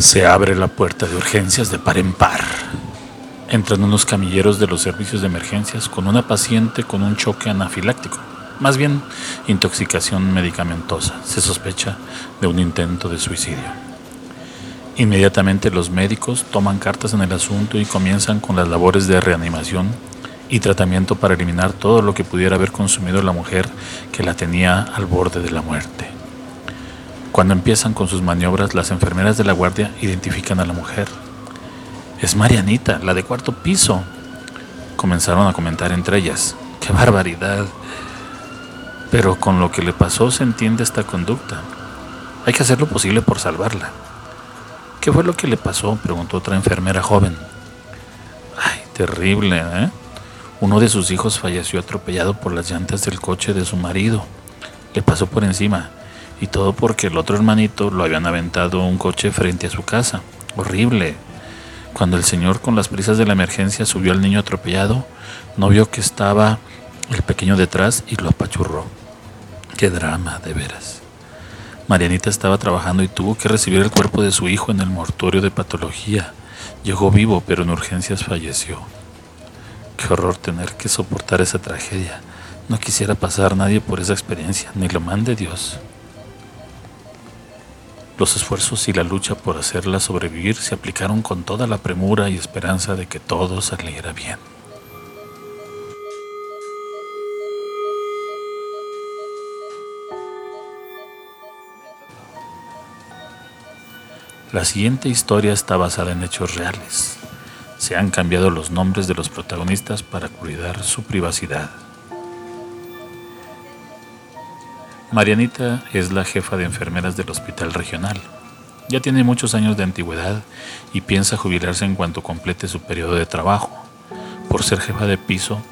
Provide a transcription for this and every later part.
Se abre la puerta de urgencias de par en par. Entran unos camilleros de los servicios de emergencias con una paciente con un choque anafiláctico, más bien intoxicación medicamentosa. Se sospecha de un intento de suicidio. Inmediatamente los médicos toman cartas en el asunto y comienzan con las labores de reanimación y tratamiento para eliminar todo lo que pudiera haber consumido la mujer que la tenía al borde de la muerte. Cuando empiezan con sus maniobras, las enfermeras de la guardia identifican a la mujer. Es Marianita, la de cuarto piso. Comenzaron a comentar entre ellas. ¡Qué barbaridad! Pero con lo que le pasó se entiende esta conducta. Hay que hacer lo posible por salvarla. ¿Qué fue lo que le pasó? preguntó otra enfermera joven. Ay, terrible, ¿eh? Uno de sus hijos falleció atropellado por las llantas del coche de su marido. Le pasó por encima. Y todo porque el otro hermanito lo habían aventado un coche frente a su casa. Horrible. Cuando el señor con las prisas de la emergencia subió al niño atropellado, no vio que estaba el pequeño detrás y lo apachurró. Qué drama, de veras. Marianita estaba trabajando y tuvo que recibir el cuerpo de su hijo en el mortorio de patología. Llegó vivo, pero en urgencias falleció. Qué horror tener que soportar esa tragedia. No quisiera pasar nadie por esa experiencia, ni lo mande Dios. Los esfuerzos y la lucha por hacerla sobrevivir se aplicaron con toda la premura y esperanza de que todo saliera bien. La siguiente historia está basada en hechos reales. Se han cambiado los nombres de los protagonistas para cuidar su privacidad. Marianita es la jefa de enfermeras del hospital regional. Ya tiene muchos años de antigüedad y piensa jubilarse en cuanto complete su periodo de trabajo. Por ser jefa de piso,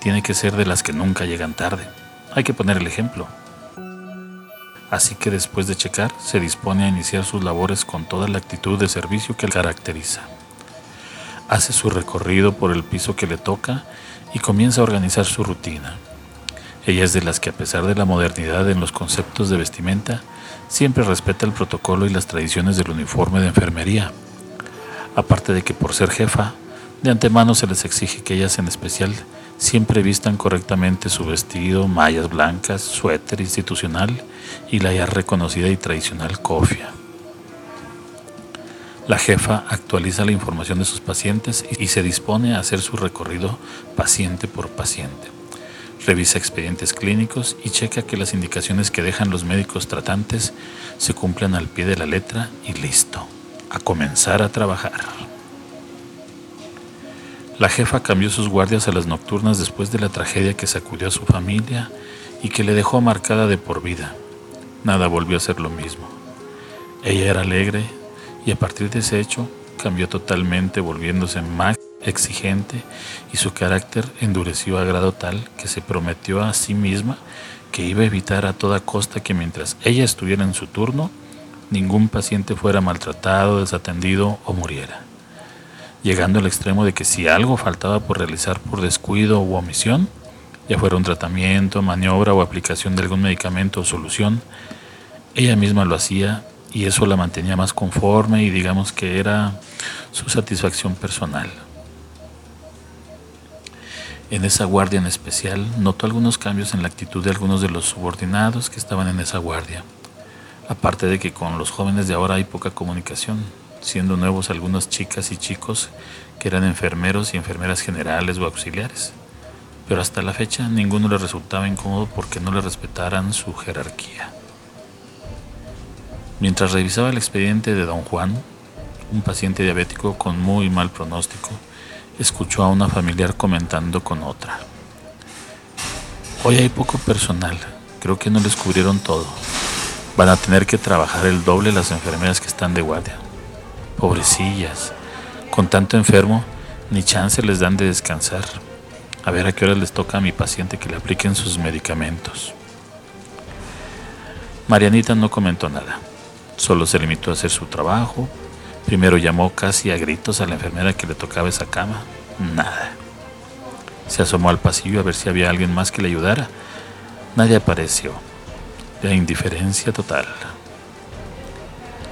tiene que ser de las que nunca llegan tarde. Hay que poner el ejemplo así que después de checar se dispone a iniciar sus labores con toda la actitud de servicio que le caracteriza. Hace su recorrido por el piso que le toca y comienza a organizar su rutina. Ella es de las que a pesar de la modernidad en los conceptos de vestimenta, siempre respeta el protocolo y las tradiciones del uniforme de enfermería. Aparte de que por ser jefa, de antemano se les exige que ellas en especial siempre vistan correctamente su vestido, mallas blancas, suéter institucional y la ya reconocida y tradicional cofia. La jefa actualiza la información de sus pacientes y se dispone a hacer su recorrido paciente por paciente. Revisa expedientes clínicos y checa que las indicaciones que dejan los médicos tratantes se cumplan al pie de la letra y listo, a comenzar a trabajar. La jefa cambió sus guardias a las nocturnas después de la tragedia que sacudió a su familia y que le dejó marcada de por vida. Nada volvió a ser lo mismo. Ella era alegre y a partir de ese hecho cambió totalmente volviéndose más exigente y su carácter endureció a grado tal que se prometió a sí misma que iba a evitar a toda costa que mientras ella estuviera en su turno, ningún paciente fuera maltratado, desatendido o muriera llegando al extremo de que si algo faltaba por realizar por descuido u omisión, ya fuera un tratamiento, maniobra o aplicación de algún medicamento o solución, ella misma lo hacía y eso la mantenía más conforme y digamos que era su satisfacción personal. En esa guardia en especial notó algunos cambios en la actitud de algunos de los subordinados que estaban en esa guardia, aparte de que con los jóvenes de ahora hay poca comunicación, siendo nuevos algunas chicas y chicos que eran enfermeros y enfermeras generales o auxiliares. Pero hasta la fecha ninguno les resultaba incómodo porque no le respetaran su jerarquía. Mientras revisaba el expediente de don Juan, un paciente diabético con muy mal pronóstico, escuchó a una familiar comentando con otra. Hoy hay poco personal, creo que no les cubrieron todo. Van a tener que trabajar el doble las enfermeras que están de guardia. Pobrecillas, con tanto enfermo, ni chance les dan de descansar. A ver a qué hora les toca a mi paciente que le apliquen sus medicamentos. Marianita no comentó nada, solo se limitó a hacer su trabajo. Primero llamó casi a gritos a la enfermera que le tocaba esa cama. Nada. Se asomó al pasillo a ver si había alguien más que le ayudara. Nadie apareció. La indiferencia total.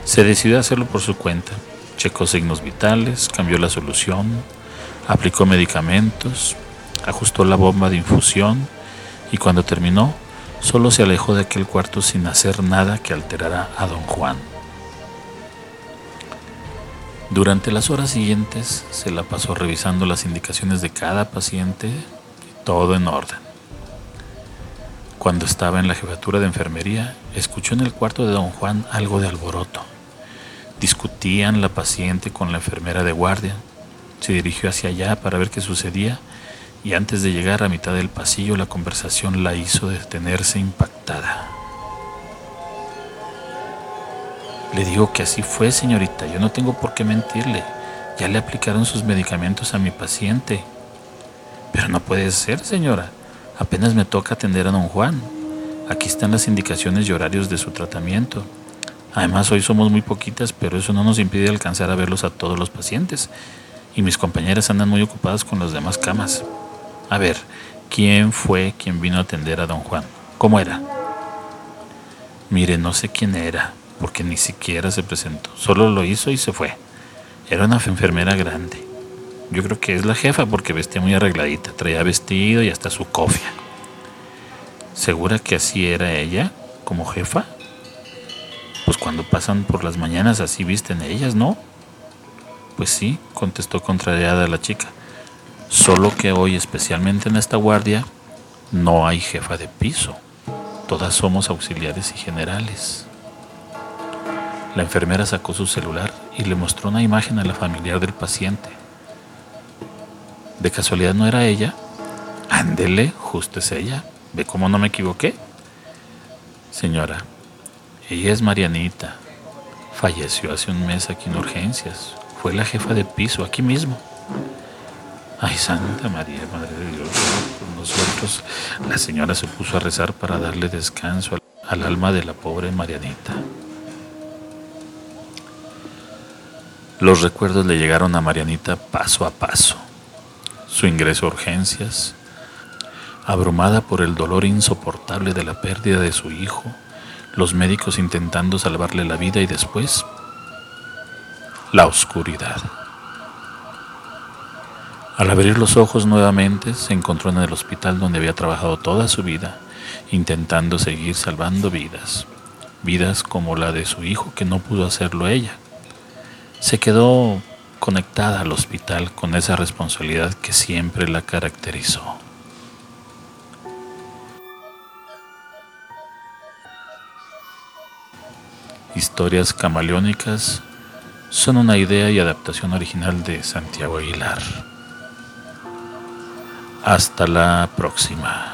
Se decidió a hacerlo por su cuenta. Checó signos vitales, cambió la solución, aplicó medicamentos, ajustó la bomba de infusión y cuando terminó, solo se alejó de aquel cuarto sin hacer nada que alterara a don Juan. Durante las horas siguientes se la pasó revisando las indicaciones de cada paciente, todo en orden. Cuando estaba en la jefatura de enfermería, escuchó en el cuarto de don Juan algo de alboroto. Discutían la paciente con la enfermera de guardia. Se dirigió hacia allá para ver qué sucedía y antes de llegar a mitad del pasillo la conversación la hizo detenerse impactada. Le digo que así fue, señorita, yo no tengo por qué mentirle. Ya le aplicaron sus medicamentos a mi paciente. Pero no puede ser, señora. Apenas me toca atender a don Juan. Aquí están las indicaciones y horarios de su tratamiento. Además, hoy somos muy poquitas, pero eso no nos impide alcanzar a verlos a todos los pacientes. Y mis compañeras andan muy ocupadas con las demás camas. A ver, ¿quién fue quien vino a atender a don Juan? ¿Cómo era? Mire, no sé quién era, porque ni siquiera se presentó. Solo lo hizo y se fue. Era una enfermera grande. Yo creo que es la jefa porque vestía muy arregladita, traía vestido y hasta su cofia. ¿Segura que así era ella, como jefa? Pues cuando pasan por las mañanas así visten ellas, ¿no? Pues sí, contestó contrariada la chica. Solo que hoy, especialmente en esta guardia, no hay jefa de piso. Todas somos auxiliares y generales. La enfermera sacó su celular y le mostró una imagen a la familiar del paciente. ¿De casualidad no era ella? Ándele, justo es ella. ¿Ve cómo no me equivoqué? Señora, ella es Marianita. Falleció hace un mes aquí en urgencias. Fue la jefa de piso, aquí mismo. Ay, Santa María, Madre de Dios, por nosotros. La señora se puso a rezar para darle descanso al alma de la pobre Marianita. Los recuerdos le llegaron a Marianita paso a paso. Su ingreso a urgencias, abrumada por el dolor insoportable de la pérdida de su hijo, los médicos intentando salvarle la vida y después la oscuridad. Al abrir los ojos nuevamente, se encontró en el hospital donde había trabajado toda su vida, intentando seguir salvando vidas, vidas como la de su hijo que no pudo hacerlo ella. Se quedó conectada al hospital con esa responsabilidad que siempre la caracterizó. Historias camaleónicas son una idea y adaptación original de Santiago Aguilar. Hasta la próxima.